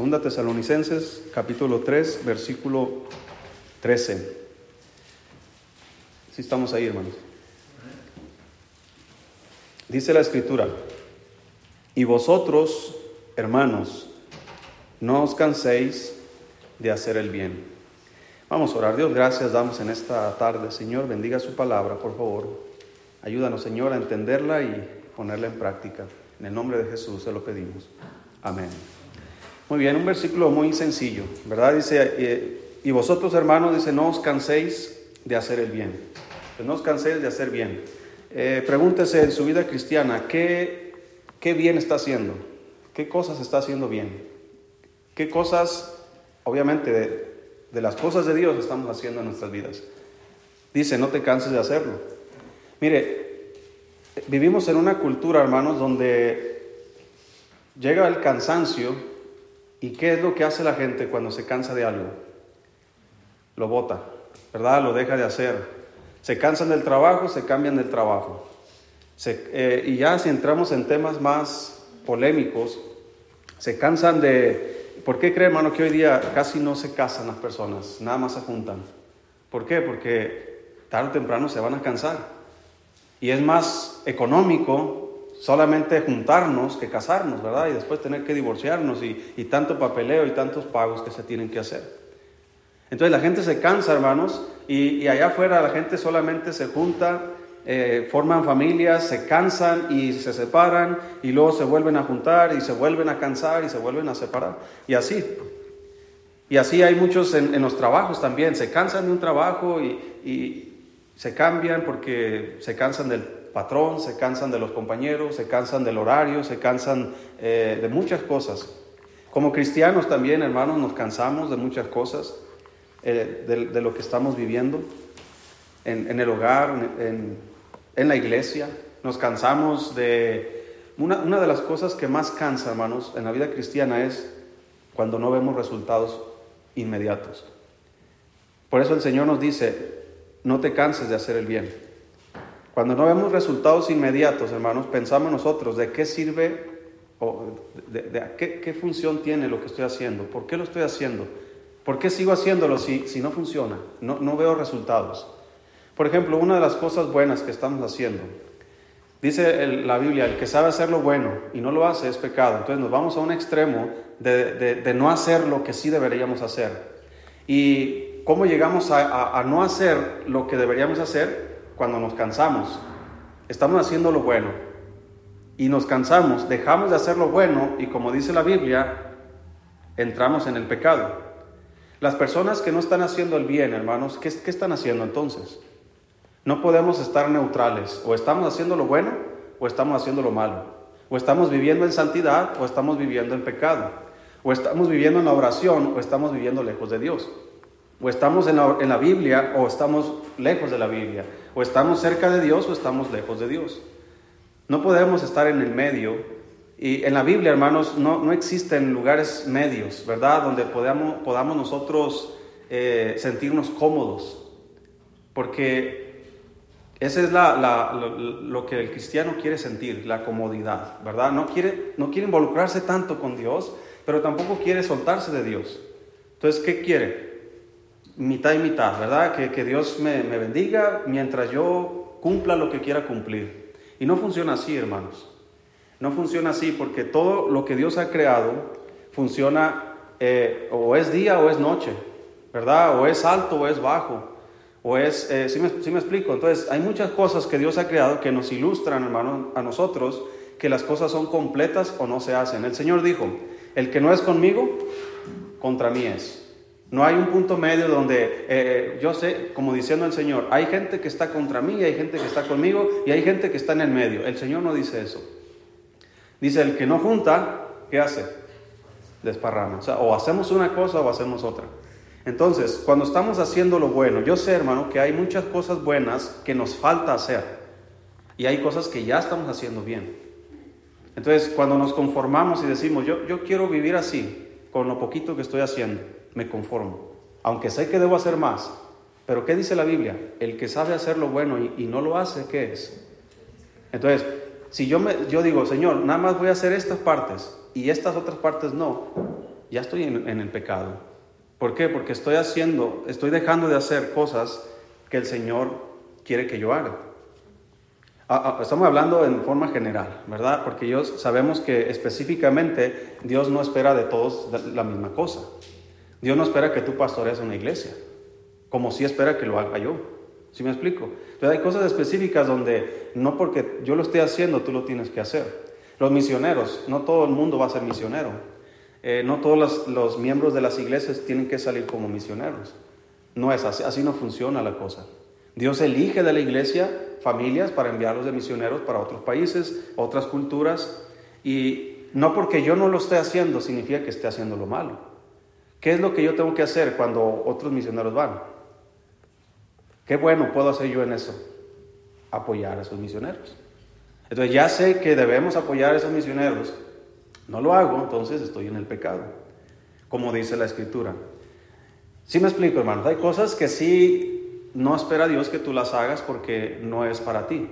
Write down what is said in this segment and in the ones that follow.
Segunda Tesalonicenses, capítulo 3, versículo 13. Si estamos ahí, hermanos. Dice la escritura, y vosotros, hermanos, no os canséis de hacer el bien. Vamos a orar. Dios, gracias damos en esta tarde. Señor, bendiga su palabra, por favor. Ayúdanos, Señor, a entenderla y ponerla en práctica. En el nombre de Jesús se lo pedimos. Amén. Muy bien, un versículo muy sencillo, ¿verdad? Dice, eh, y vosotros, hermanos, dice, no os canséis de hacer el bien. no os canséis de hacer bien. Eh, pregúntese en su vida cristiana, ¿qué, ¿qué bien está haciendo? ¿Qué cosas está haciendo bien? ¿Qué cosas, obviamente, de, de las cosas de Dios estamos haciendo en nuestras vidas? Dice, no te canses de hacerlo. Mire, vivimos en una cultura, hermanos, donde llega el cansancio y ¿qué es lo que hace la gente cuando se cansa de algo? Lo bota, ¿verdad? Lo deja de hacer. Se cansan del trabajo, se cambian del trabajo. Eh, y ya si entramos en temas más polémicos, se cansan de... ¿Por qué cree, hermano, que hoy día casi no se casan las personas? Nada más se juntan. ¿Por qué? Porque tarde o temprano se van a cansar. Y es más económico solamente juntarnos que casarnos, ¿verdad? Y después tener que divorciarnos y, y tanto papeleo y tantos pagos que se tienen que hacer. Entonces la gente se cansa, hermanos, y, allá afuera la gente solamente se junta, eh, forman familias, se cansan y se separan, y luego se vuelven a juntar y se vuelven a cansar y se vuelven a separar. Y así. Y así hay muchos en, los trabajos también, se cansan de un trabajo y, se cambian porque se cansan del patrón, se cansan de los compañeros, se cansan del horario, se cansan eh, de muchas cosas. Como cristianos también, hermanos, nos cansamos de muchas cosas. Eh, de, lo que estamos viviendo en, el hogar, en, la iglesia. Nos cansamos de... Una, una de las cosas que más cansa, hermanos, en la vida cristiana es cuando no vemos resultados inmediatos. Por eso el Señor nos dice, no te canses de hacer el bien. Cuando no vemos resultados inmediatos, hermanos, pensamos nosotros de qué sirve o de, qué, función tiene lo que estoy haciendo, por qué lo estoy haciendo. ¿Por qué sigo haciéndolo si, si no funciona? No, no veo resultados. Por ejemplo, una de las cosas buenas que estamos haciendo, dice la Biblia, el que sabe hacer lo bueno y no lo hace es pecado. Entonces nos vamos a un extremo de, de, no hacer lo que sí deberíamos hacer. ¿Y cómo llegamos a, a, no hacer lo que deberíamos hacer? Cuando nos cansamos. Estamos haciendo lo bueno y nos cansamos, dejamos de hacer lo bueno y como dice la Biblia, entramos en el pecado. Las personas que no están haciendo el bien, hermanos, ¿qué, están haciendo entonces? No podemos estar neutrales. O estamos haciendo lo bueno o estamos haciendo lo malo. O estamos viviendo en santidad o estamos viviendo en pecado. O estamos viviendo en la oración o estamos viviendo lejos de Dios. O estamos en la, en la Biblia o estamos lejos de la Biblia. O estamos cerca de Dios o estamos lejos de Dios. No podemos estar en el medio y en la Biblia, hermanos, no, no existen lugares medios, ¿verdad? Donde podamos, podamos nosotros eh, sentirnos cómodos. Porque ese es la, lo, que el cristiano quiere sentir, la comodidad, ¿verdad? No quiere, no quiere involucrarse tanto con Dios, pero tampoco quiere soltarse de Dios. Entonces, ¿qué quiere? Mitad y mitad, ¿verdad? Que, que Dios me, me bendiga mientras yo cumpla lo que quiera cumplir. Y no funciona así, hermanos. No funciona así porque todo lo que Dios ha creado funciona eh, o es día o es noche, ¿verdad? O es alto o es bajo. O es, eh, ¿sí, me, me, explico? Entonces, hay muchas cosas que Dios ha creado que nos ilustran, hermano, a nosotros, que las cosas son completas o no se hacen. El Señor dijo, el que no es conmigo, contra mí es. No hay un punto medio donde eh, yo sé, como diciendo el Señor, hay gente que está contra mí, hay gente que está conmigo y hay gente que está en el medio. El Señor no dice eso. Dice, el que no junta, ¿qué hace? Desparrama. O o hacemos una cosa o hacemos otra. Entonces, cuando estamos haciendo lo bueno, yo sé, hermano, que hay muchas cosas buenas que nos falta hacer. Y hay cosas que ya estamos haciendo bien. Entonces, cuando nos conformamos y decimos, yo, yo quiero vivir así, con lo poquito que estoy haciendo, me conformo. Aunque sé que debo hacer más. Pero ¿qué dice la Biblia? El que sabe hacer lo bueno y, no lo hace, ¿qué es? Entonces, si yo, me, yo digo, Señor, nada más voy a hacer estas partes y estas otras partes no, ya estoy en, en el pecado. ¿Por qué? Porque estoy haciendo, estoy dejando de hacer cosas que el Señor quiere que yo haga. Ah, ah, estamos hablando en forma general, ¿verdad? Porque yo sabemos que específicamente Dios no espera de todos la misma cosa. Dios no espera que tú pastorees una iglesia, como si espera que lo haga yo. ¿Sí me explico? Entonces hay cosas específicas donde no porque yo lo esté haciendo, tú lo tienes que hacer. Los misioneros, no todo el mundo va a ser misionero. Eh, no todos los, los, miembros de las iglesias tienen que salir como misioneros. No es así, así no funciona la cosa. Dios elige de la iglesia familias para enviarlos de misioneros para otros países, otras culturas, y no porque yo no lo esté haciendo significa que esté haciendo lo malo. ¿Qué es lo que yo tengo que hacer cuando otros misioneros van? ¿Qué bueno puedo hacer yo en eso? Apoyar a esos misioneros. Entonces ya sé que debemos apoyar a esos misioneros. No lo hago, entonces estoy en el pecado, como dice la escritura. Sí me explico, hermanos. Hay cosas que sí no espera Dios que tú las hagas porque no es para ti.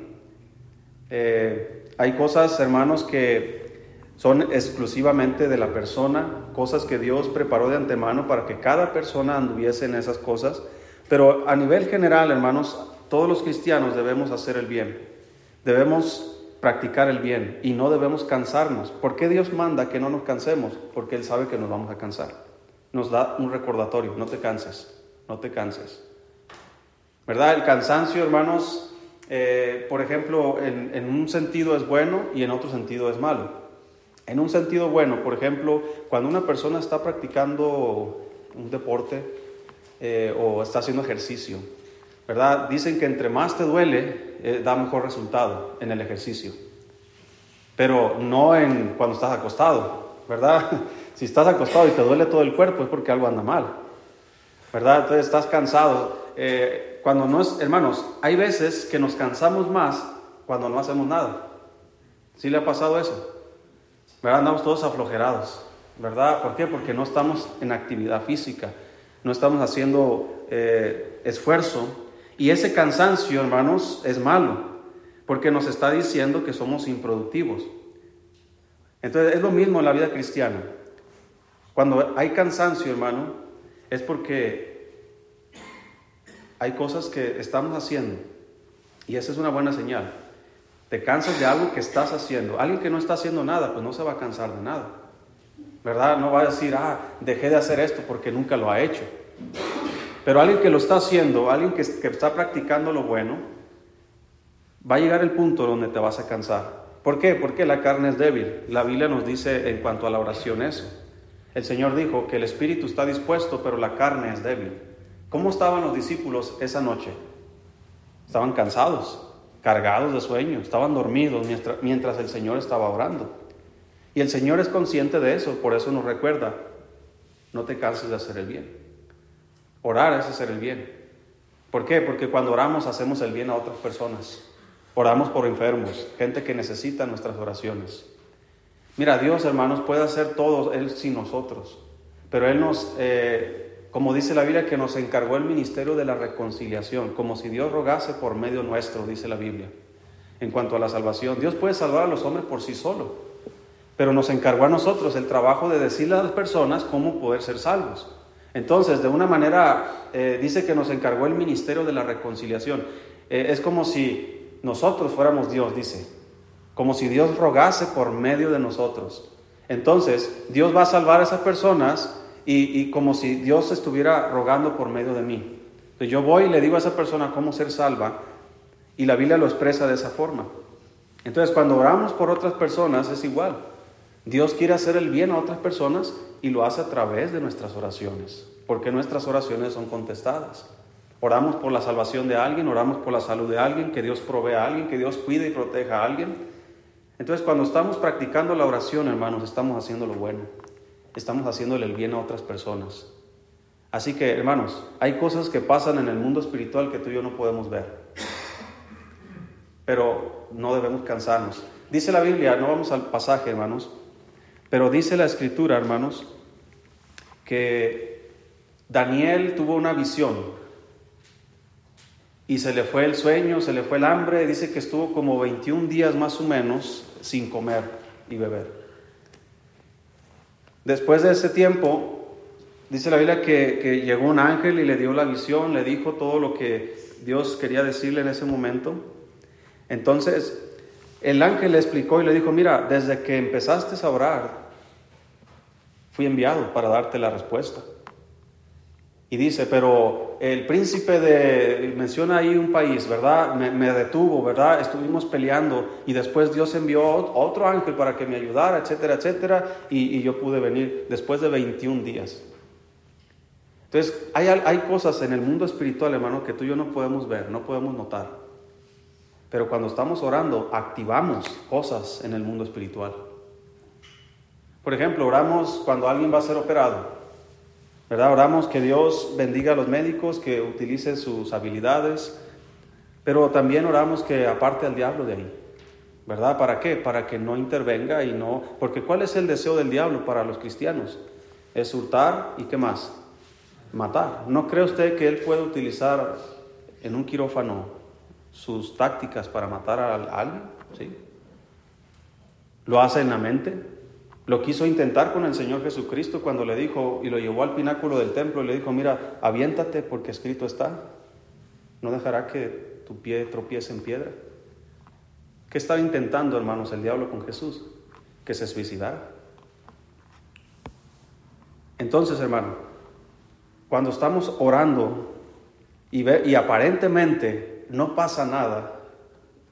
Eh, hay cosas, hermanos, que son exclusivamente de la persona, cosas que Dios preparó de antemano para que cada persona anduviese en esas cosas. Pero a nivel general, hermanos, todos los cristianos debemos hacer el bien. Debemos practicar el bien y no debemos cansarnos. ¿Por qué Dios manda que no nos cansemos? Porque Él sabe que nos vamos a cansar. Nos da un recordatorio, no te canses, no te canses. ¿Verdad? El cansancio, hermanos, eh, por ejemplo, en, un sentido es bueno y en otro sentido es malo. En un sentido bueno, por ejemplo, cuando una persona está practicando un deporte eh, o está haciendo ejercicio, ¿verdad? Dicen que entre más te duele, eh, da mejor resultado en el ejercicio. Pero no en cuando estás acostado, ¿verdad? Si estás acostado y te duele todo el cuerpo es porque algo anda mal, ¿verdad? Entonces estás cansado cuando no es, hermanos, hay veces que nos cansamos más cuando no hacemos nada. ¿Sí le ha pasado eso? ¿Verdad? Andamos todos aflojerados, ¿verdad? ¿Por qué? Porque no estamos en actividad física, no estamos haciendo eh, esfuerzo. Y ese cansancio, hermanos, es malo, porque nos está diciendo que somos improductivos. Entonces es lo mismo en la vida cristiana. Cuando hay cansancio, hermano, es porque hay cosas que estamos haciendo y esa es una buena señal. Te cansas de algo que estás haciendo. Alguien que no está haciendo nada, pues no se va a cansar de nada. ¿Verdad? No va a decir, ah, dejé de hacer esto porque nunca lo ha hecho. Pero alguien que lo está haciendo, alguien que, está practicando lo bueno, va a llegar el punto donde te vas a cansar. ¿Por qué? Porque la carne es débil. La Biblia nos dice en cuanto a la oración eso. El Señor dijo que el espíritu está dispuesto, pero la carne es débil. ¿Cómo estaban los discípulos esa noche? Estaban cansados, cargados de sueño, estaban dormidos mientras, el Señor estaba orando. Y el Señor es consciente de eso, por eso nos recuerda, no te canses de hacer el bien. Orar es hacer el bien. ¿Por qué? Porque cuando oramos hacemos el bien a otras personas. Oramos por enfermos, gente que necesita nuestras oraciones. Mira, Dios, hermanos, puede hacer todo Él sin nosotros, pero Él nos, eh, como dice la Biblia, que nos encargó el ministerio de la reconciliación, como si Dios rogase por medio nuestro, dice la Biblia, en cuanto a la salvación. Dios puede salvar a los hombres por sí solo, pero nos encargó a nosotros el trabajo de decirle a las personas cómo poder ser salvos. Entonces, de una manera, eh, dice que nos encargó el ministerio de la reconciliación. Eh, es como si nosotros fuéramos Dios, dice, como si Dios rogase por medio de nosotros. Entonces, Dios va a salvar a esas personas y, como si Dios estuviera rogando por medio de mí. Entonces yo voy y le digo a esa persona cómo ser salva y la Biblia lo expresa de esa forma. Entonces cuando oramos por otras personas es igual. Dios quiere hacer el bien a otras personas y lo hace a través de nuestras oraciones, porque nuestras oraciones son contestadas. Oramos por la salvación de alguien, oramos por la salud de alguien, que Dios provea a alguien, que Dios cuide y proteja a alguien. Entonces cuando estamos practicando la oración, hermanos, estamos haciendo lo bueno estamos haciéndole el bien a otras personas. Así que, hermanos, hay cosas que pasan en el mundo espiritual que tú y yo no podemos ver. Pero no debemos cansarnos. Dice la Biblia, no vamos al pasaje, hermanos, pero dice la escritura, hermanos, que Daniel tuvo una visión y se le fue el sueño, se le fue el hambre, dice que estuvo como 21 días más o menos sin comer y beber. Después de ese tiempo, dice la Biblia que, llegó un ángel y le dio la visión, le dijo todo lo que Dios quería decirle en ese momento. Entonces, el ángel le explicó y le dijo, mira, desde que empezaste a orar, fui enviado para darte la respuesta. Y dice, pero el príncipe de, menciona ahí un país, ¿verdad? Me, detuvo, ¿verdad? Estuvimos peleando y después Dios envió otro ángel para que me ayudara, etcétera, etcétera, y, yo pude venir después de 21 días. Entonces, hay, hay cosas en el mundo espiritual, hermano, que tú y yo no podemos ver, no podemos notar. Pero cuando estamos orando, activamos cosas en el mundo espiritual. Por ejemplo, oramos cuando alguien va a ser operado. ¿Verdad? Oramos que Dios bendiga a los médicos, que utilicen sus habilidades, pero también oramos que aparte al diablo de ahí, ¿verdad? ¿Para qué? Para que no intervenga y no, porque ¿cuál es el deseo del diablo para los cristianos? Es hurtar y qué más? Matar. ¿No cree usted que él puede utilizar en un quirófano sus tácticas para matar a alguien? ¿Sí? ¿Lo hace en la mente? Lo quiso intentar con el Señor Jesucristo cuando le dijo y lo llevó al pináculo del templo y le dijo, mira, aviéntate porque escrito está, no dejará que tu pie tropiece en piedra. ¿Qué estaba intentando, hermanos, el diablo con Jesús? Que se suicidara. Entonces, hermano, cuando estamos orando y, y aparentemente no pasa nada,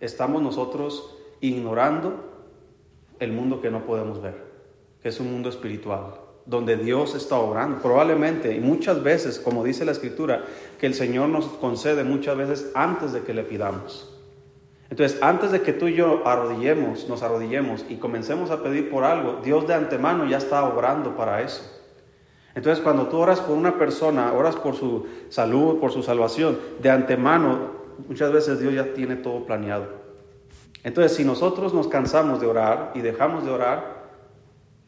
estamos nosotros ignorando el mundo que no podemos ver es un mundo espiritual, donde Dios está obrando. Probablemente, y muchas veces, como dice la Escritura, que el Señor nos concede muchas veces antes de que le pidamos. Entonces, antes de que tú y yo arrodillemos, nos arrodillemos y comencemos a pedir por algo, Dios de antemano ya está obrando para eso. Entonces, cuando tú oras por una persona, oras por su salud, por su salvación, de antemano, muchas veces Dios ya tiene todo planeado. Entonces, si nosotros nos cansamos de orar y dejamos de orar,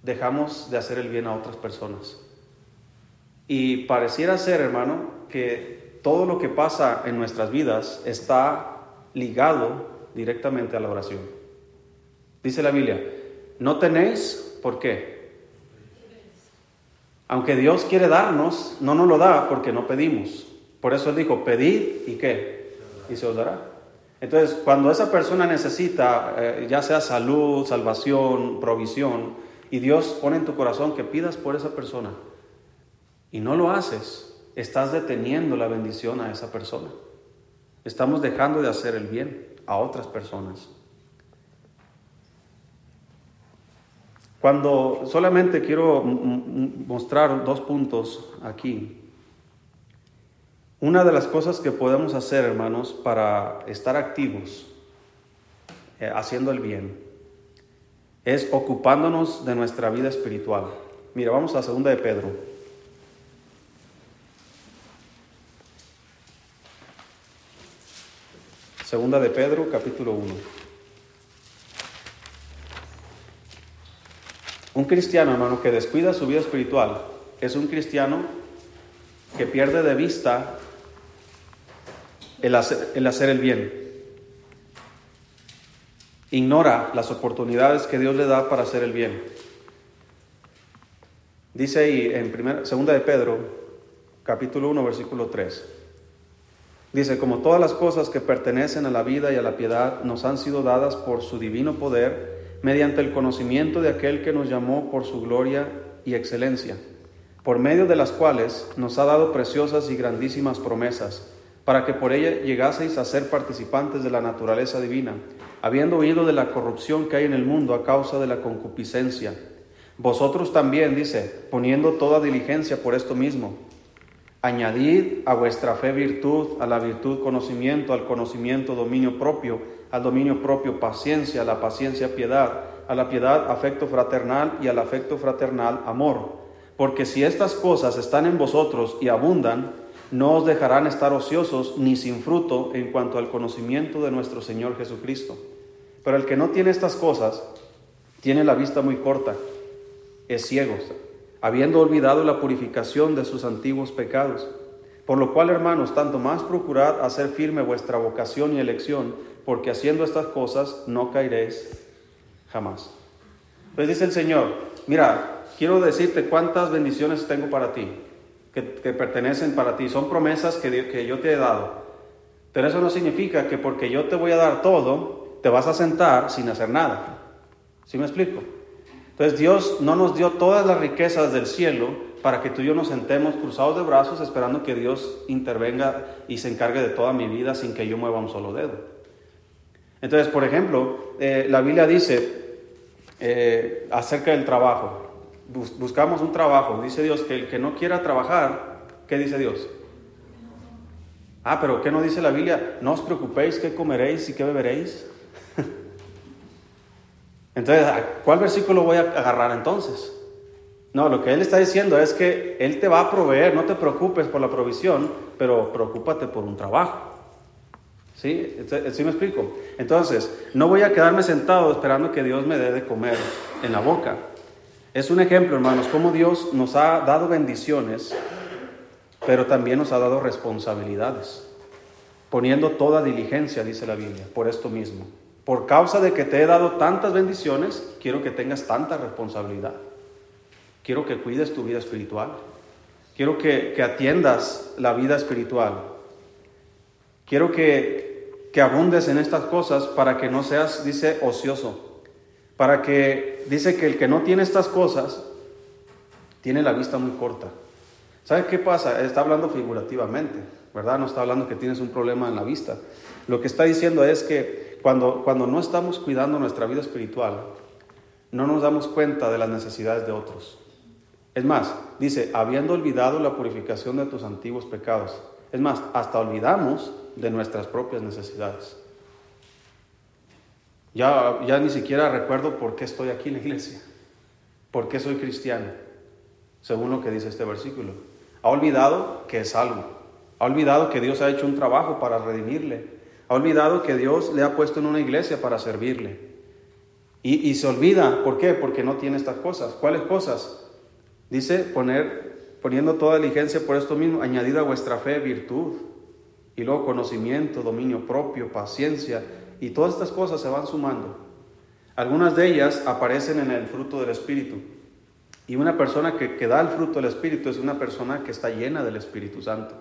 dejamos de hacer el bien a otras personas. Y pareciera ser, hermano, que todo lo que pasa en nuestras vidas está ligado directamente a la oración. Dice la Biblia, no tenéis, ¿por qué? Aunque Dios quiere darnos, no nos lo da porque no pedimos. Por eso Él dijo, pedid y qué, y se os dará. Entonces, cuando esa persona necesita, eh, ya sea salud, salvación, provisión, y Dios pone en tu corazón que pidas por esa persona y no lo haces, estás deteniendo la bendición a esa persona. Estamos dejando de hacer el bien a otras personas. Cuando solamente quiero mostrar dos puntos aquí. Una de las cosas que podemos hacer, hermanos, para estar activos eh, haciendo el bien, es ocupándonos de nuestra vida espiritual. Mira, vamos a segunda de Pedro. Segunda de Pedro, capítulo 1. Un cristiano, hermano, que descuida su vida espiritual, es un cristiano que pierde de vista el hacer el, hacer el bien ignora las oportunidades que Dios le da para hacer el bien. Dice ahí en primera, segunda de Pedro, capítulo 1, versículo 3. Dice, como todas las cosas que pertenecen a la vida y a la piedad nos han sido dadas por su divino poder, mediante el conocimiento de aquel que nos llamó por su gloria y excelencia, por medio de las cuales nos ha dado preciosas y grandísimas promesas, para que por ella llegaseis a ser participantes de la naturaleza divina habiendo oído de la corrupción que hay en el mundo a causa de la concupiscencia. Vosotros también, dice, poniendo toda diligencia por esto mismo, añadid a vuestra fe virtud, a la virtud conocimiento, al conocimiento dominio propio, al dominio propio paciencia, a la paciencia piedad, a la piedad afecto fraternal y al afecto fraternal amor. Porque si estas cosas están en vosotros y abundan, no os dejarán estar ociosos ni sin fruto en cuanto al conocimiento de nuestro Señor Jesucristo. Pero el que no tiene estas cosas, tiene la vista muy corta, es ciego, habiendo olvidado la purificación de sus antiguos pecados. Por lo cual, hermanos, tanto más procurad hacer firme vuestra vocación y elección, porque haciendo estas cosas no caeréis jamás. Pues dice el Señor, mira, quiero decirte cuántas bendiciones tengo para ti, que, pertenecen para ti. Son promesas que, yo te he dado. Pero eso no significa que porque yo te voy a dar todo, te vas a sentar sin hacer nada. ¿Sí me explico? Entonces Dios no nos dio todas las riquezas del cielo para que tú y yo nos sentemos cruzados de brazos esperando que Dios intervenga y se encargue de toda mi vida sin que yo mueva un solo dedo. Entonces, por ejemplo, eh, la Biblia dice eh, acerca del trabajo. Buscamos un trabajo. Dice Dios que el que no quiera trabajar, ¿qué dice Dios? Ah, pero ¿qué no dice la Biblia? No os preocupéis qué comeréis y qué beberéis. entonces, ¿cuál versículo voy a agarrar entonces? No, lo que Él está diciendo es que Él te va a proveer, no te preocupes por la provisión, pero preocúpate por un trabajo. ¿Sí? ¿Sí me explico? Entonces, no voy a quedarme sentado esperando que Dios me dé de comer en la boca. Es un ejemplo, hermanos, cómo Dios nos ha dado bendiciones, pero también nos ha dado responsabilidades. Poniendo toda diligencia, dice la Biblia, por esto mismo. Por causa de que te he dado tantas bendiciones, quiero que tengas tanta responsabilidad. Quiero que cuides tu vida espiritual. Quiero que, atiendas la vida espiritual. Quiero que, que abundes en estas cosas para que no seas, dice, ocioso. Para que, dice que el que no tiene estas cosas, tiene la vista muy corta. ¿Sabes qué pasa? Está hablando figurativamente, ¿verdad? No está hablando que tienes un problema en la vista. Lo que está diciendo es que cuando, cuando no estamos cuidando nuestra vida espiritual, no nos damos cuenta de las necesidades de otros. Es más, dice, habiendo olvidado la purificación de tus antiguos pecados. Es más, hasta olvidamos de nuestras propias necesidades. Ya, ya ni siquiera recuerdo por qué estoy aquí en la iglesia, por qué soy cristiano, según lo que dice este versículo. Ha olvidado que es salvo, ha olvidado que Dios ha hecho un trabajo para redimirle, ha olvidado que Dios le ha puesto en una iglesia para servirle. Y, y se olvida, ¿por qué? Porque no tiene estas cosas. ¿Cuáles cosas? Dice poner, poniendo toda diligencia por esto mismo, añadida a vuestra fe virtud, y luego conocimiento, dominio propio, paciencia, y todas estas cosas se van sumando. Algunas de ellas aparecen en el fruto del Espíritu. Y una persona que, que da el fruto del Espíritu es una persona que está llena del Espíritu Santo.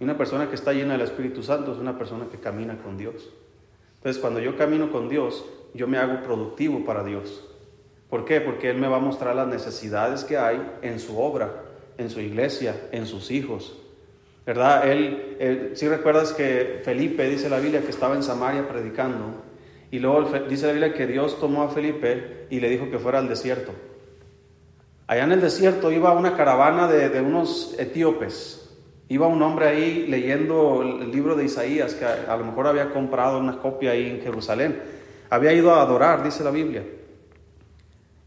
Y una persona que está llena del Espíritu Santo es una persona que camina con Dios. Entonces, cuando yo camino con Dios, yo me hago productivo para Dios. ¿Por qué? Porque Él me va a mostrar las necesidades que hay en su obra, en su iglesia, en sus hijos. ¿Verdad? Él, si recuerdas que Felipe, dice la Biblia, que estaba en Samaria predicando, y luego dice la Biblia que Dios tomó a Felipe y le dijo que fuera al desierto. Allá en el desierto iba una caravana de, unos etíopes. Iba un hombre ahí leyendo el libro de Isaías, que a lo mejor había comprado una copia ahí en Jerusalén. Había ido a adorar, dice la Biblia.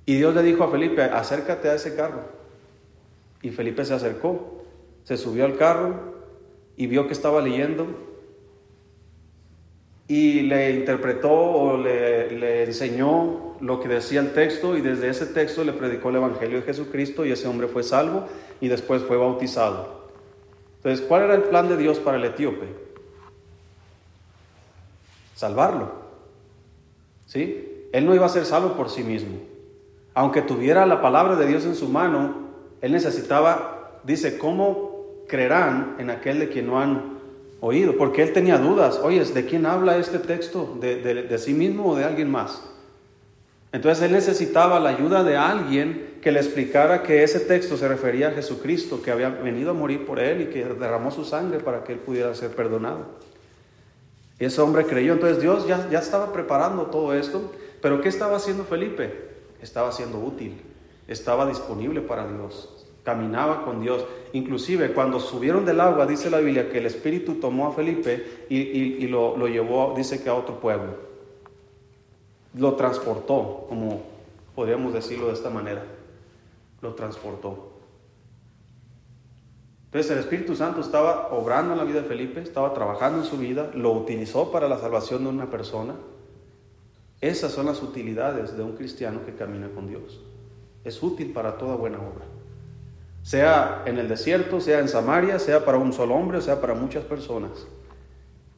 Y Dios le dijo a Felipe, acércate a ese carro. Y Felipe se acercó, se subió al carro y vio que estaba leyendo. Y le interpretó o le, enseñó lo que decía el texto y desde ese texto le predicó el Evangelio de Jesucristo y ese hombre fue salvo y después fue bautizado. Entonces, ¿cuál era el plan de Dios para el etíope? Salvarlo. ¿Sí? Él no iba a ser salvo por sí mismo aunque tuviera la palabra de Dios en su mano, él necesitaba, dice, ¿cómo creerán en aquel de quien no han oído? Porque él tenía dudas, oye, ¿de quién habla este texto? ¿De, de, sí mismo o de alguien más? Entonces él necesitaba la ayuda de alguien que le explicara que ese texto se refería a Jesucristo, que había venido a morir por él y que derramó su sangre para que él pudiera ser perdonado. Y ese hombre creyó, entonces Dios ya, ya estaba preparando todo esto, pero ¿qué estaba haciendo Felipe? estaba siendo útil, estaba disponible para Dios, caminaba con Dios. Inclusive cuando subieron del agua, dice la Biblia que el Espíritu tomó a Felipe y, lo, lo, llevó, dice que a otro pueblo. Lo transportó, como podríamos decirlo de esta manera. Lo transportó. Entonces el Espíritu Santo estaba obrando en la vida de Felipe, estaba trabajando en su vida, lo utilizó para la salvación de una persona. Esas son las utilidades de un cristiano que camina con Dios. Es útil para toda buena obra. Sea en el desierto, sea en Samaria, sea para un solo hombre, sea para muchas personas.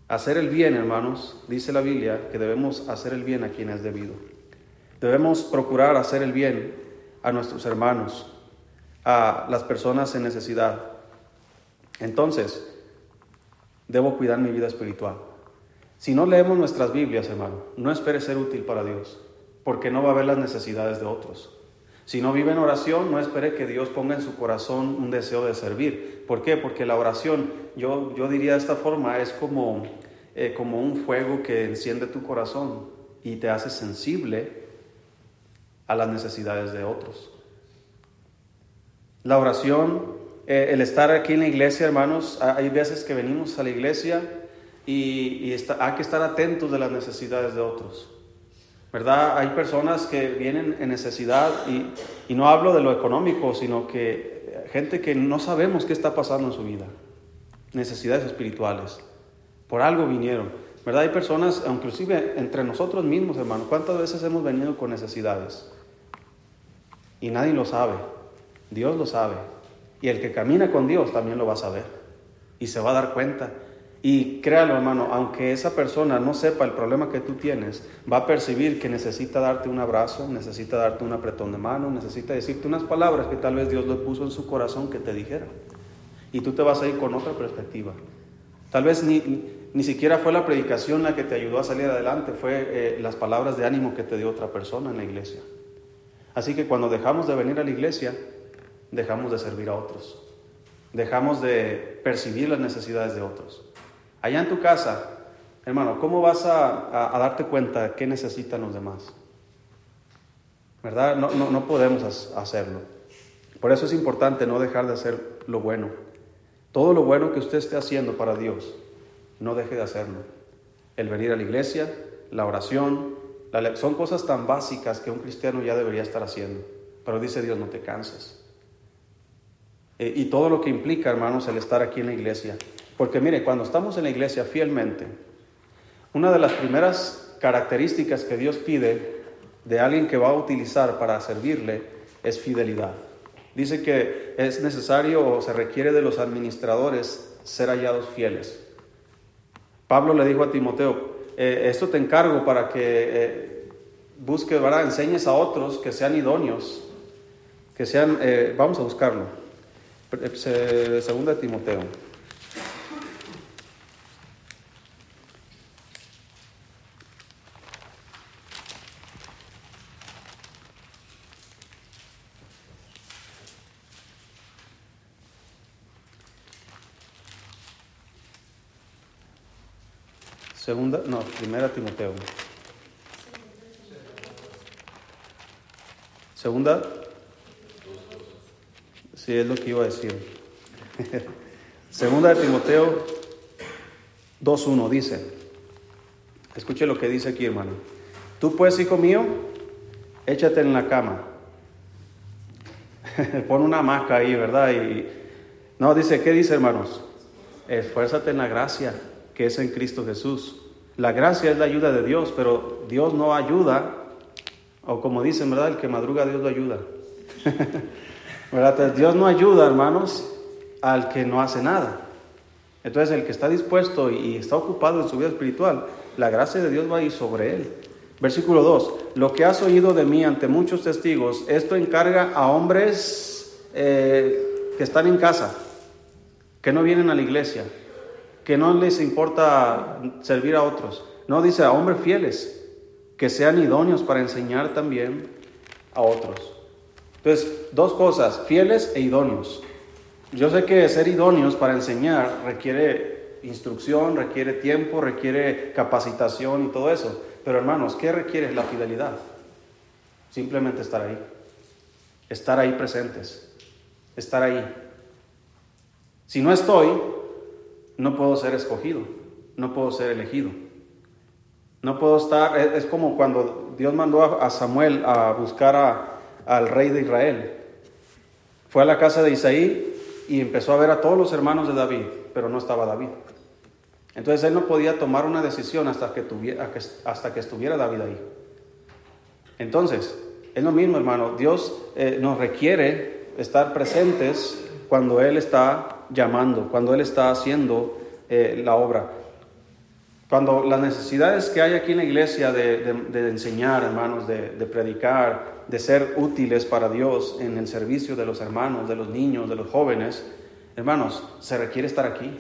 Hacer el bien, hermanos, dice la Biblia que debemos hacer el bien a quien es debido. Debemos procurar hacer el bien a nuestros hermanos, a las personas en necesidad. Entonces, debo cuidar mi vida espiritual. Si no leemos nuestras Biblias, hermano, no espere ser útil para Dios, porque no va a ver las necesidades de otros. Si no vive en oración, no espere que Dios ponga en su corazón un deseo de servir. ¿Por qué? Porque la oración, yo, yo diría de esta forma, es como, eh, como un fuego que enciende tu corazón y te hace sensible a las necesidades de otros. La oración, eh, el estar aquí en la iglesia, hermanos, hay veces que venimos a la iglesia y, hay que estar atentos de las necesidades de otros. ¿Verdad? Hay personas que vienen en necesidad y, no hablo de lo económico, sino que gente que no sabemos qué está pasando en su vida. Necesidades espirituales. Por algo vinieron. ¿Verdad? Hay personas, inclusive entre nosotros mismos, hermano, ¿cuántas veces hemos venido con necesidades? Y nadie lo sabe. Dios lo sabe. Y el que camina con Dios también lo va a saber. Y se va a dar cuenta. Y créalo, hermano, aunque esa persona no sepa el problema que tú tienes, va a percibir que necesita darte un abrazo, necesita darte un apretón de mano, necesita decirte unas palabras que tal vez Dios le puso en su corazón que te dijera. Y tú te vas a ir con otra perspectiva. Tal vez ni, ni siquiera fue la predicación la que te ayudó a salir adelante, fue eh, las palabras de ánimo que te dio otra persona en la iglesia. Así que cuando dejamos de venir a la iglesia, dejamos de servir a otros. Dejamos de percibir las necesidades de otros. Allá en tu casa, hermano, ¿cómo vas a, darte cuenta de qué necesitan los demás? ¿Verdad? No, no, no podemos hacerlo. Por eso es importante no dejar de hacer lo bueno. Todo lo bueno que usted esté haciendo para Dios, no deje de hacerlo. El venir a la iglesia, la oración, son cosas tan básicas que un cristiano ya debería estar haciendo. Pero dice Dios, no te canses. Eh, y todo lo que implica, hermanos, el estar aquí en la iglesia. Porque mire, cuando estamos en la iglesia fielmente, una de las primeras características que Dios pide de alguien que va a utilizar para servirle es fidelidad. Dice que es necesario o se requiere de los administradores ser hallados fieles. Pablo le dijo a Timoteo, eh, esto te encargo para que eh, busques, ¿verdad? Enseñes a otros que sean idóneos, que sean, eh, vamos a buscarlo, segunda Timoteo. Segunda, no, primera Timoteo. Segunda. Sí, es lo que iba a decir. Segunda de Timoteo 2.1 dice, escuche lo que dice aquí hermano, tú pues, hijo mío, échate en la cama, pon una hamaca ahí, ¿verdad? Y no, dice, ¿qué dice hermanos? Esfuérzate en la gracia que es en Cristo Jesús. La gracia es la ayuda de Dios, pero Dios no ayuda, o como dicen, ¿verdad? El que madruga, Dios lo ayuda. ¿Verdad? Dios no ayuda, hermanos, al que no hace nada. Entonces, el que está dispuesto y está ocupado en su vida espiritual, la gracia de Dios va a sobre él. Versículo 2, lo que has oído de mí ante muchos testigos, esto encarga a hombres eh, que están en casa, que no vienen a la iglesia, que no les importa servir a otros. No, dice a hombres fieles, que sean idóneos para enseñar también a otros. Entonces, dos cosas, fieles e idóneos. Yo sé que ser idóneos para enseñar requiere instrucción, requiere tiempo, requiere capacitación y todo eso. Pero hermanos, ¿qué requiere la fidelidad? Simplemente estar ahí. Estar ahí presentes. Estar ahí. Si no estoy, no puedo ser escogido, no puedo ser elegido. No puedo estar, es, como cuando Dios mandó a, Samuel a buscar al rey de Israel. Fue a la casa de Isaí y empezó a ver a todos los hermanos de David, pero no estaba David. Entonces él no podía tomar una decisión hasta que, tuviera, hasta que estuviera David ahí. Entonces, es lo mismo, hermano. Dios eh, nos requiere estar presentes cuando Él está llamando, cuando Él está haciendo eh, la obra. Cuando las necesidades que hay aquí en la iglesia de, enseñar, hermanos, de, de, predicar, de ser útiles para Dios en el servicio de los hermanos, de los niños, de los jóvenes, hermanos, se requiere estar aquí.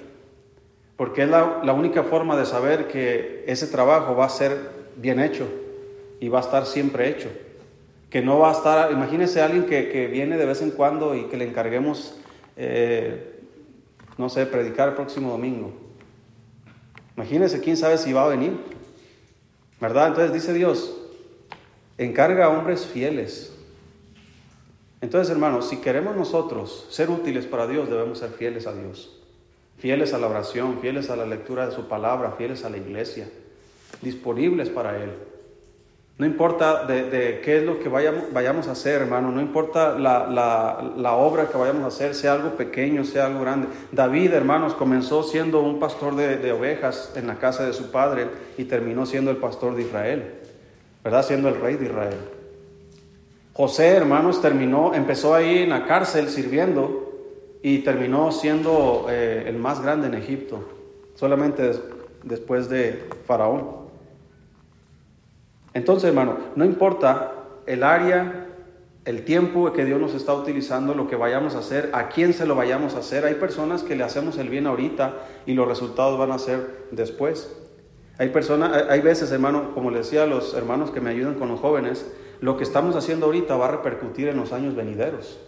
Porque es la, la única forma de saber que ese trabajo va a ser bien hecho y va a estar siempre hecho. Que no va a estar, imagínese a alguien que, que viene de vez en cuando y que le encarguemos, eh, no sé, predicar el próximo domingo. Imagínese quién sabe si va a venir. ¿Verdad? Entonces dice Dios, encarga a hombres fieles. Entonces, hermanos, si queremos nosotros ser útiles para Dios, debemos ser fieles a Dios. Fieles a la oración, fieles a la lectura de su palabra, fieles a la iglesia, disponibles para Él. No importa de, qué es lo que vayamos, vayamos, a hacer, hermano, no importa la, obra que vayamos a hacer, sea algo pequeño, sea algo grande. David, hermanos, comenzó siendo un pastor de, ovejas en la casa de su padre y terminó siendo el pastor de Israel, ¿verdad? Siendo el rey de Israel. José, hermanos, terminó, empezó ahí en la cárcel sirviendo y terminó siendo eh, el más grande en Egipto, solamente después de Faraón. Entonces, hermano, no importa el área, el tiempo que Dios nos está utilizando, lo que vayamos a hacer, a quién se lo vayamos a hacer. Hay personas que le hacemos el bien ahorita y los resultados van a ser después. Hay personas, hay veces, hermano, como le decía a los hermanos que me ayudan con los jóvenes, lo que estamos haciendo ahorita va a repercutir en los años venideros.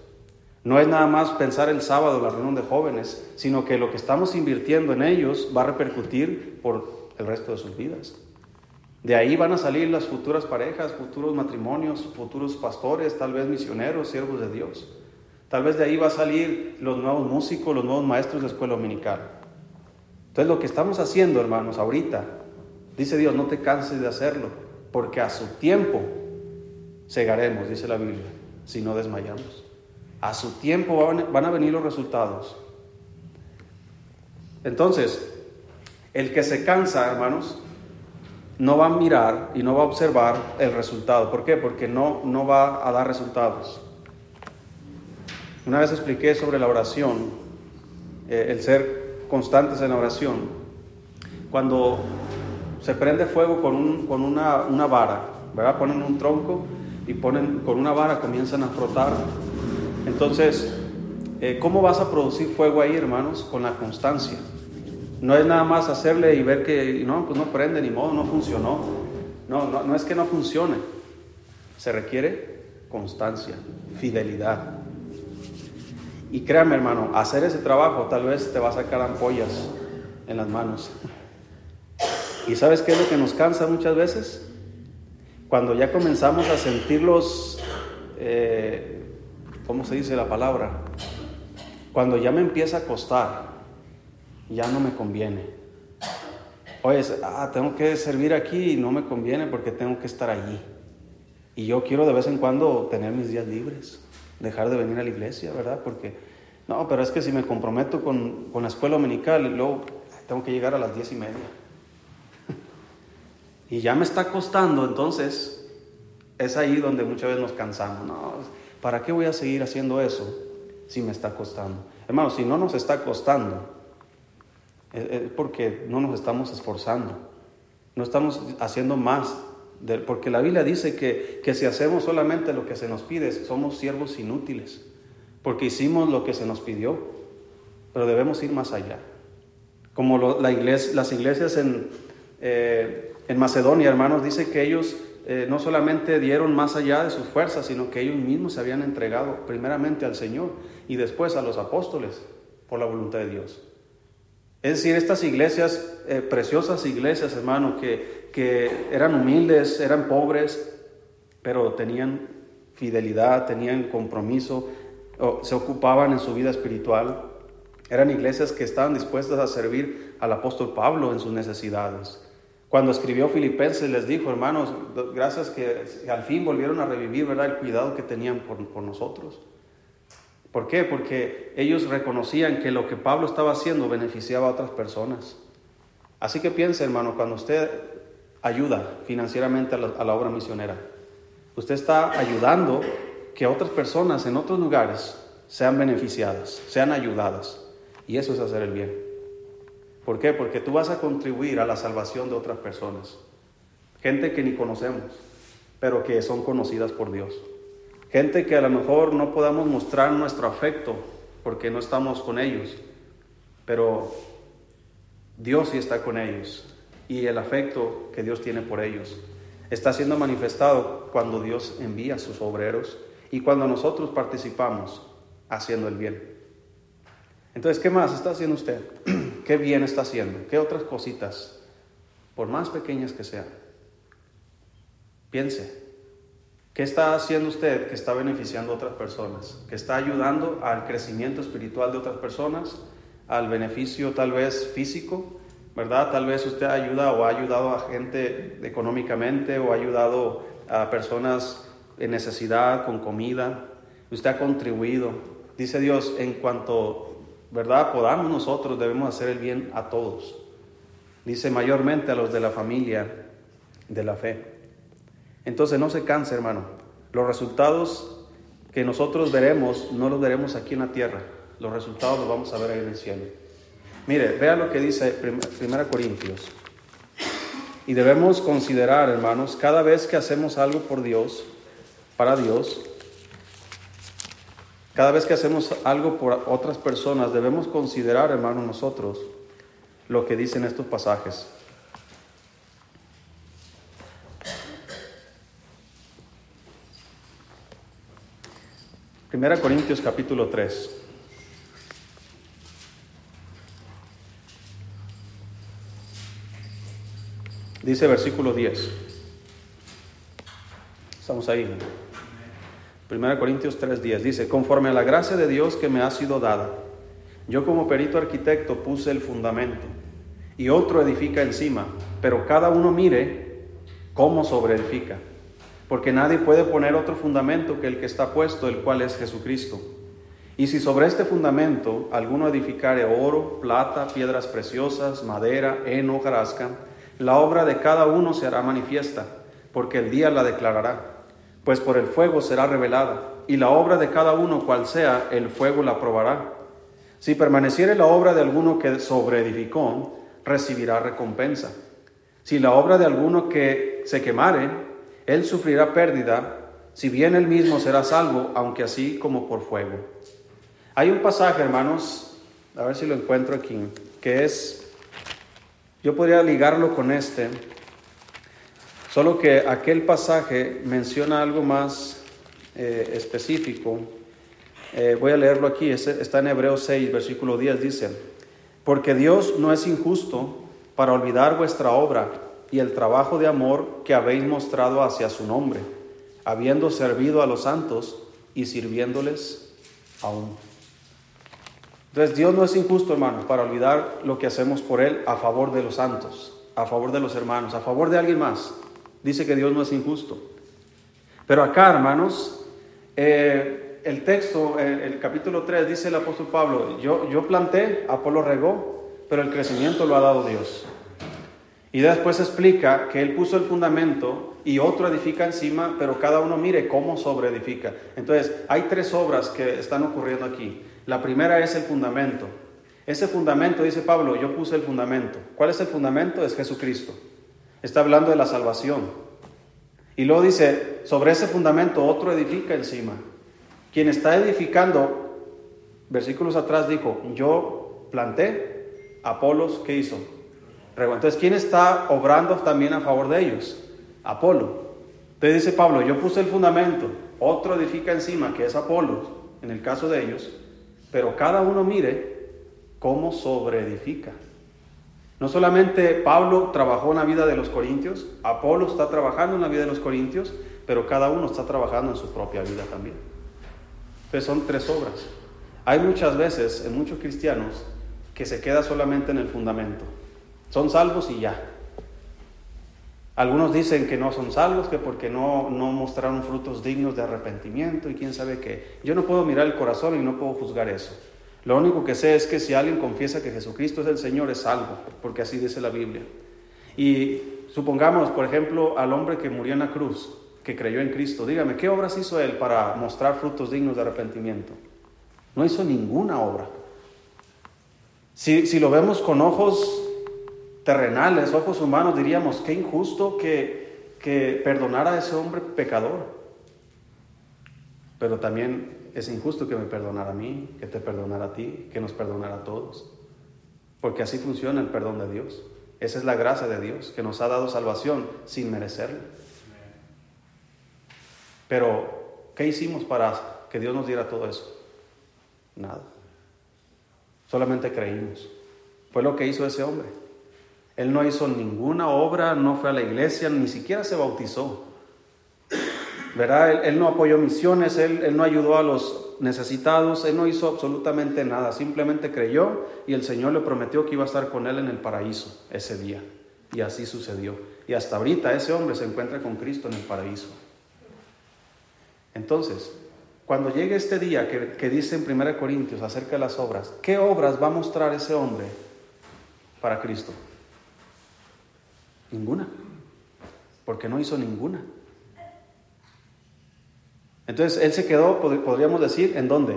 No es nada más pensar el sábado la reunión de jóvenes, sino que lo que estamos invirtiendo en ellos va a repercutir por el resto de sus vidas. De ahí van a salir las futuras parejas, futuros matrimonios, futuros pastores, tal vez misioneros, siervos de Dios. Tal vez de ahí va a salir los nuevos músicos, los nuevos maestros de escuela dominical. Entonces lo que estamos haciendo, hermanos, ahorita, dice Dios, no te canses de hacerlo, porque a su tiempo cegaremos, dice la Biblia, si no desmayamos. A su tiempo van a venir los resultados. Entonces, el que se cansa, hermanos, no va a mirar y no va a observar el resultado. ¿Por qué? Porque no, no va a dar resultados. Una vez expliqué sobre la oración, eh, el ser constantes en la oración. Cuando se prende fuego con, un, con una, una, vara, ¿verdad? Ponen un tronco y ponen con una vara, comienzan a frotar. Entonces, eh, ¿cómo vas a producir fuego ahí, hermanos? Con la constancia. No es nada más hacerle y ver que no, pues no prende ni modo, no funcionó. No, no, no es que no funcione. Se requiere constancia, fidelidad. Y créame, hermano, hacer ese trabajo tal vez te va a sacar ampollas en las manos. ¿Y sabes qué es lo que nos cansa muchas veces? Cuando ya comenzamos a sentirlos, eh, ¿cómo se dice la palabra? Cuando ya me empieza a costar, ya no me conviene. Oye, ah, tengo que servir aquí y no me conviene porque tengo que estar allí. Y yo quiero de vez en cuando tener mis días libres, dejar de venir a la iglesia, ¿verdad? Porque, no, pero es que si me comprometo con, con la escuela dominical, luego tengo que llegar a las diez y media. y ya me está costando, entonces es ahí donde muchas veces nos cansamos. No, ¿para qué voy a seguir haciendo eso si me está costando? Hermano, si no nos está costando, es porque no nos estamos esforzando, no estamos haciendo más, porque la Biblia dice que, que si hacemos solamente lo que se nos pide, somos siervos inútiles, porque hicimos lo que se nos pidió, pero debemos ir más allá. Como la iglesia, las iglesias en, eh, en Macedonia, hermanos, dice que ellos eh, no solamente dieron más allá de sus fuerzas, sino que ellos mismos se habían entregado primeramente al Señor y después a los apóstoles por la voluntad de Dios. Es decir, estas iglesias, eh, preciosas iglesias, hermano, que, que eran humildes, eran pobres, pero tenían fidelidad, tenían compromiso, se ocupaban en su vida espiritual. Eran iglesias que estaban dispuestas a servir al apóstol Pablo en sus necesidades. Cuando escribió Filipenses les dijo, hermanos, gracias que al fin volvieron a revivir, ¿verdad? El cuidado que tenían por, por nosotros. ¿Por qué? Porque ellos reconocían que lo que Pablo estaba haciendo beneficiaba a otras personas. Así que piense, hermano, cuando usted ayuda financieramente a la, obra misionera, usted está ayudando que otras personas en otros lugares sean beneficiadas, sean ayudadas. Y eso es hacer el bien. ¿Por qué? Porque tú vas a contribuir a la salvación de otras personas. Gente que ni conocemos, pero que son conocidas por Dios. Gente que a lo mejor no podamos mostrar nuestro afecto porque no estamos con ellos, pero Dios sí está con ellos y el afecto que Dios tiene por ellos está siendo manifestado cuando Dios envía a sus obreros y cuando nosotros participamos haciendo el bien. Entonces, ¿qué más está haciendo usted? ¿Qué bien está haciendo? ¿Qué otras cositas, por más pequeñas que sean? Piense, ¿qué está haciendo usted que está beneficiando a otras personas? ¿Que está ayudando al crecimiento espiritual de otras personas? ¿Al beneficio tal vez físico? ¿Verdad? Tal vez usted ayuda o ha ayudado a gente económicamente o ha ayudado a personas en necesidad con comida. Usted ha contribuido. Dice Dios, en cuanto, ¿verdad? Podamos nosotros, debemos hacer el bien a todos. Dice mayormente a los de la familia de la fe. Entonces no se canse, hermano. Los resultados que nosotros veremos, no los veremos aquí en la tierra. Los resultados los vamos a ver ahí en el cielo. Mire, vea lo que dice Primera Corintios. Y debemos considerar, hermanos, cada vez que hacemos algo por Dios, para Dios, cada vez que hacemos algo por otras personas, debemos considerar, hermanos, nosotros lo que dicen estos pasajes. Primera Corintios capítulo 3. Dice versículo 10. Estamos ahí. Primera Corintios 3:10 dice, conforme a la gracia de Dios que me ha sido dada, yo como perito arquitecto puse el fundamento y otro edifica encima, pero cada uno mire cómo sobreedifica porque nadie puede poner otro fundamento que el que está puesto, el cual es Jesucristo. Y si sobre este fundamento alguno edificare oro, plata, piedras preciosas, madera, heno, jarasca, la obra de cada uno se hará manifiesta, porque el día la declarará, pues por el fuego será revelada, y la obra de cada uno cual sea, el fuego la probará. Si permaneciere la obra de alguno que sobreedificó, recibirá recompensa. Si la obra de alguno que se quemare, él sufrirá pérdida, si bien él mismo será salvo, aunque así como por fuego. Hay un pasaje, hermanos, a ver si lo encuentro aquí, que es, yo podría ligarlo con este, solo que aquel pasaje menciona algo más eh, específico. Eh, voy a leerlo aquí, está en Hebreos 6, versículo 10, dice, porque Dios no es injusto para olvidar vuestra obra y el trabajo de amor que habéis mostrado hacia su nombre, habiendo servido a los santos y sirviéndoles aún. Entonces Dios no es injusto, hermanos, para olvidar lo que hacemos por Él a favor de los santos, a favor de los hermanos, a favor de alguien más. Dice que Dios no es injusto. Pero acá, hermanos, eh, el texto, el, el, capítulo 3, dice el apóstol Pablo, yo, yo planté, Apolo regó, pero el crecimiento lo ha dado Dios. Y después explica que él puso el fundamento y otro edifica encima, pero cada uno mire cómo sobre edifica. Entonces, hay tres obras que están ocurriendo aquí. La primera es el fundamento. Ese fundamento, dice Pablo, yo puse el fundamento. ¿Cuál es el fundamento? Es Jesucristo. Está hablando de la salvación. Y luego dice, sobre ese fundamento otro edifica encima. Quien está edificando, versículos atrás dijo, yo planté, Apolos, ¿qué hizo? Entonces, ¿quién está obrando también a favor de ellos? Apolo. Entonces dice Pablo, yo puse el fundamento, otro edifica encima, que es Apolo, en el caso de ellos, pero cada uno mire cómo sobreedifica. No solamente Pablo trabajó en la vida de los corintios, Apolo está trabajando en la vida de los corintios, pero cada uno está trabajando en su propia vida también. Entonces son tres obras. Hay muchas veces en muchos cristianos que se queda solamente en el fundamento. Son salvos y ya. Algunos dicen que no son salvos, que porque no, no mostraron frutos dignos de arrepentimiento y quién sabe qué. Yo no puedo mirar el corazón y no puedo juzgar eso. Lo único que sé es que si alguien confiesa que Jesucristo es el Señor, es salvo, porque así dice la Biblia. Y supongamos, por ejemplo, al hombre que murió en la cruz, que creyó en Cristo. Dígame, ¿qué obras hizo él para mostrar frutos dignos de arrepentimiento? No hizo ninguna obra. Si, si lo vemos con ojos terrenales, ojos humanos, diríamos, qué injusto que, que perdonara a ese hombre pecador. Pero también es injusto que me perdonara a mí, que te perdonara a ti, que nos perdonara a todos. Porque así funciona el perdón de Dios. Esa es la gracia de Dios, que nos ha dado salvación sin merecerla. Pero, ¿qué hicimos para que Dios nos diera todo eso? Nada. Solamente creímos. Fue lo que hizo ese hombre. Él no hizo ninguna obra, no fue a la iglesia, ni siquiera se bautizó. ¿Verdad? Él, no apoyó misiones, él, no ayudó a los necesitados, él no hizo absolutamente nada, simplemente creyó y el Señor le prometió que iba a estar con él en el paraíso ese día. Y así sucedió. Y hasta ahorita ese hombre se encuentra con Cristo en el paraíso. Entonces, cuando llegue este día que, dice en 1 Corintios acerca de las obras, ¿qué obras va a mostrar ese hombre para Cristo? Ninguna, porque no hizo ninguna. Entonces él se quedó, podríamos decir, ¿en dónde?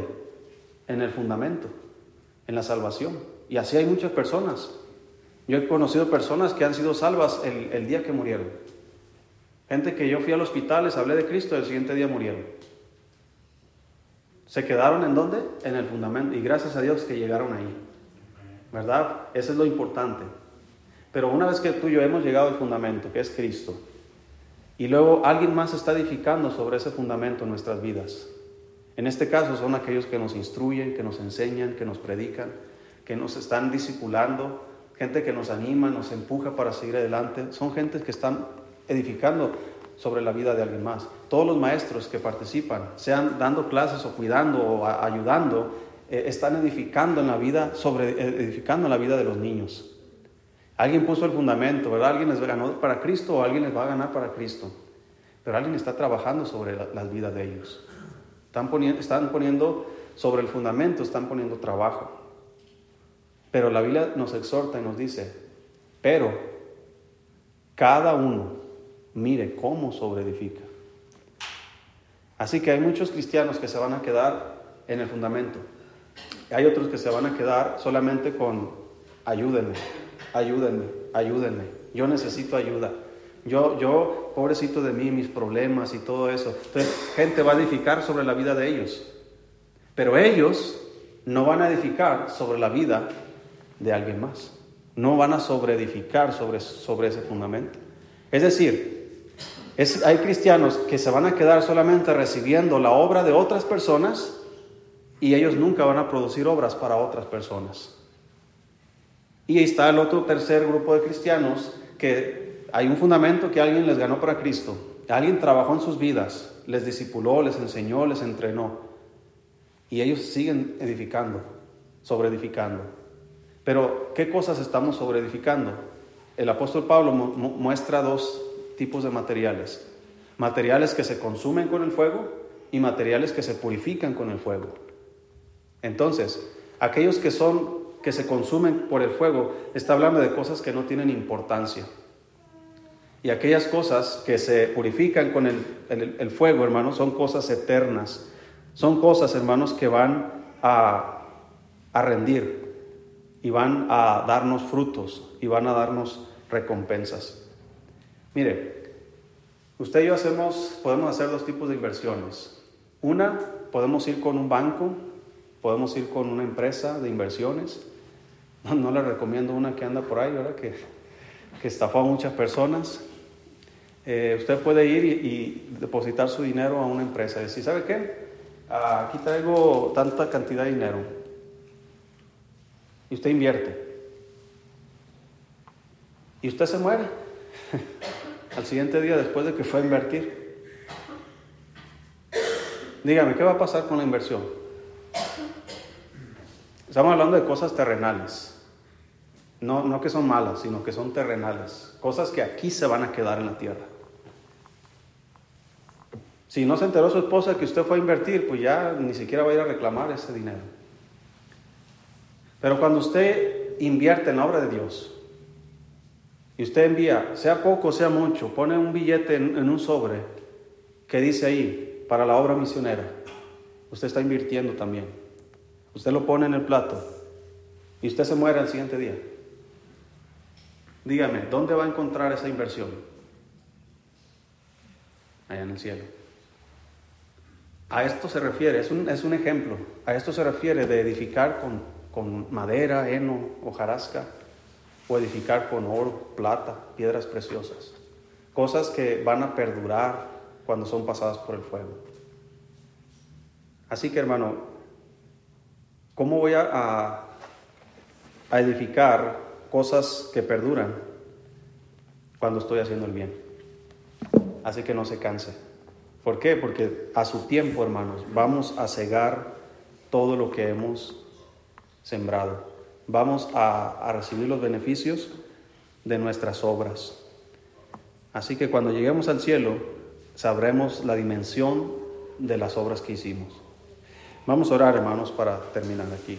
En el fundamento, en la salvación. Y así hay muchas personas. Yo he conocido personas que han sido salvas el, el día que murieron. Gente que yo fui al hospital, les hablé de Cristo, el siguiente día murieron. ¿Se quedaron en dónde? En el fundamento. Y gracias a Dios que llegaron ahí. ¿Verdad? Eso es lo importante. Pero una vez que tú y yo hemos llegado al fundamento, que es Cristo, y luego alguien más está edificando sobre ese fundamento en nuestras vidas. En este caso son aquellos que nos instruyen, que nos enseñan, que nos predican, que nos están discipulando, gente que nos anima, nos empuja para seguir adelante. Son gente que están edificando sobre la vida de alguien más. Todos los maestros que participan, sean dando clases o cuidando o ayudando, eh, están edificando en la vida, eh, edificando en la vida de los niños. Alguien puso el fundamento, ¿verdad? Alguien les ganó para Cristo o alguien les va a ganar para Cristo. Pero alguien está trabajando sobre las vidas de ellos. Están poniendo, están poniendo sobre el fundamento, están poniendo trabajo. Pero la Biblia nos exhorta y nos dice, pero cada uno mire cómo sobreedifica. Así que hay muchos cristianos que se van a quedar en el fundamento. Hay otros que se van a quedar solamente con ayúdenme, ayúdenme, ayúdenme. Yo necesito ayuda. Yo, yo, pobrecito de mí, mis problemas y todo eso. Entonces, gente va a edificar sobre la vida de ellos. Pero ellos no van a edificar sobre la vida de alguien más. No van a sobreedificar sobre, sobre ese fundamento. Es decir, hay cristianos que se van a quedar solamente recibiendo la obra de otras personas y ellos nunca van a producir obras para otras personas. Y ahí está el otro tercer grupo de cristianos que hay un fundamento que alguien les ganó para Cristo. Alguien trabajó en sus vidas, les discipuló, les enseñó, les entrenó. Y ellos siguen edificando, sobre edificando. Pero, ¿qué cosas estamos sobre edificando? El apóstol Pablo muestra dos tipos de materiales. Materiales que se consumen con el fuego y materiales que se purifican con el fuego. Entonces, aquellos que son que se consumen por el fuego, está hablando de cosas que no tienen importancia. Y aquellas cosas que se purifican con el, el, fuego, hermanos, son cosas eternas. Son cosas, hermanos, que van a, a rendir y van a darnos frutos y van a darnos recompensas. Mire, usted y yo hacemos, podemos hacer dos tipos de inversiones. Una, podemos ir con un banco, podemos ir con una empresa de inversiones. No, le recomiendo una que anda por ahí, ¿verdad? Que, estafó a muchas personas. Eh, usted puede ir y, depositar su dinero a una empresa y decir, ¿sabe qué? aquí traigo tanta cantidad de dinero. Y usted invierte. Y usted se muere. al siguiente día después de que fue a invertir. Dígame, ¿qué va a pasar con la inversión? Estamos hablando de cosas terrenales. No, no que son malas, sino que son terrenales. Cosas que aquí se van a quedar en la tierra. Si no se enteró su esposa que usted fue a invertir, pues ya ni siquiera va a ir a reclamar ese dinero. Pero cuando usted invierte en la obra de Dios, y usted envía, sea poco, sea mucho, pone un billete en, un sobre que dice ahí, para la obra misionera, usted está invirtiendo también. Usted lo pone en el plato y usted se muere al siguiente día. Dígame, ¿dónde va a encontrar esa inversión? Allá en el cielo. A esto se refiere, es un, es un ejemplo, a esto se refiere de edificar con, con madera, heno, hojarasca, o edificar con oro, plata, piedras preciosas, cosas que van a perdurar cuando son pasadas por el fuego. Así que hermano, ¿cómo voy a, a edificar cosas que perduran cuando estoy haciendo el bien? Así que no se canse. ¿Por qué? Porque a su tiempo, hermanos, vamos a cegar todo lo que hemos sembrado. Vamos a, a recibir los beneficios de nuestras obras. Así que cuando lleguemos al cielo, sabremos la dimensión de las obras que hicimos. Vamos a orar, hermanos, para terminar aquí.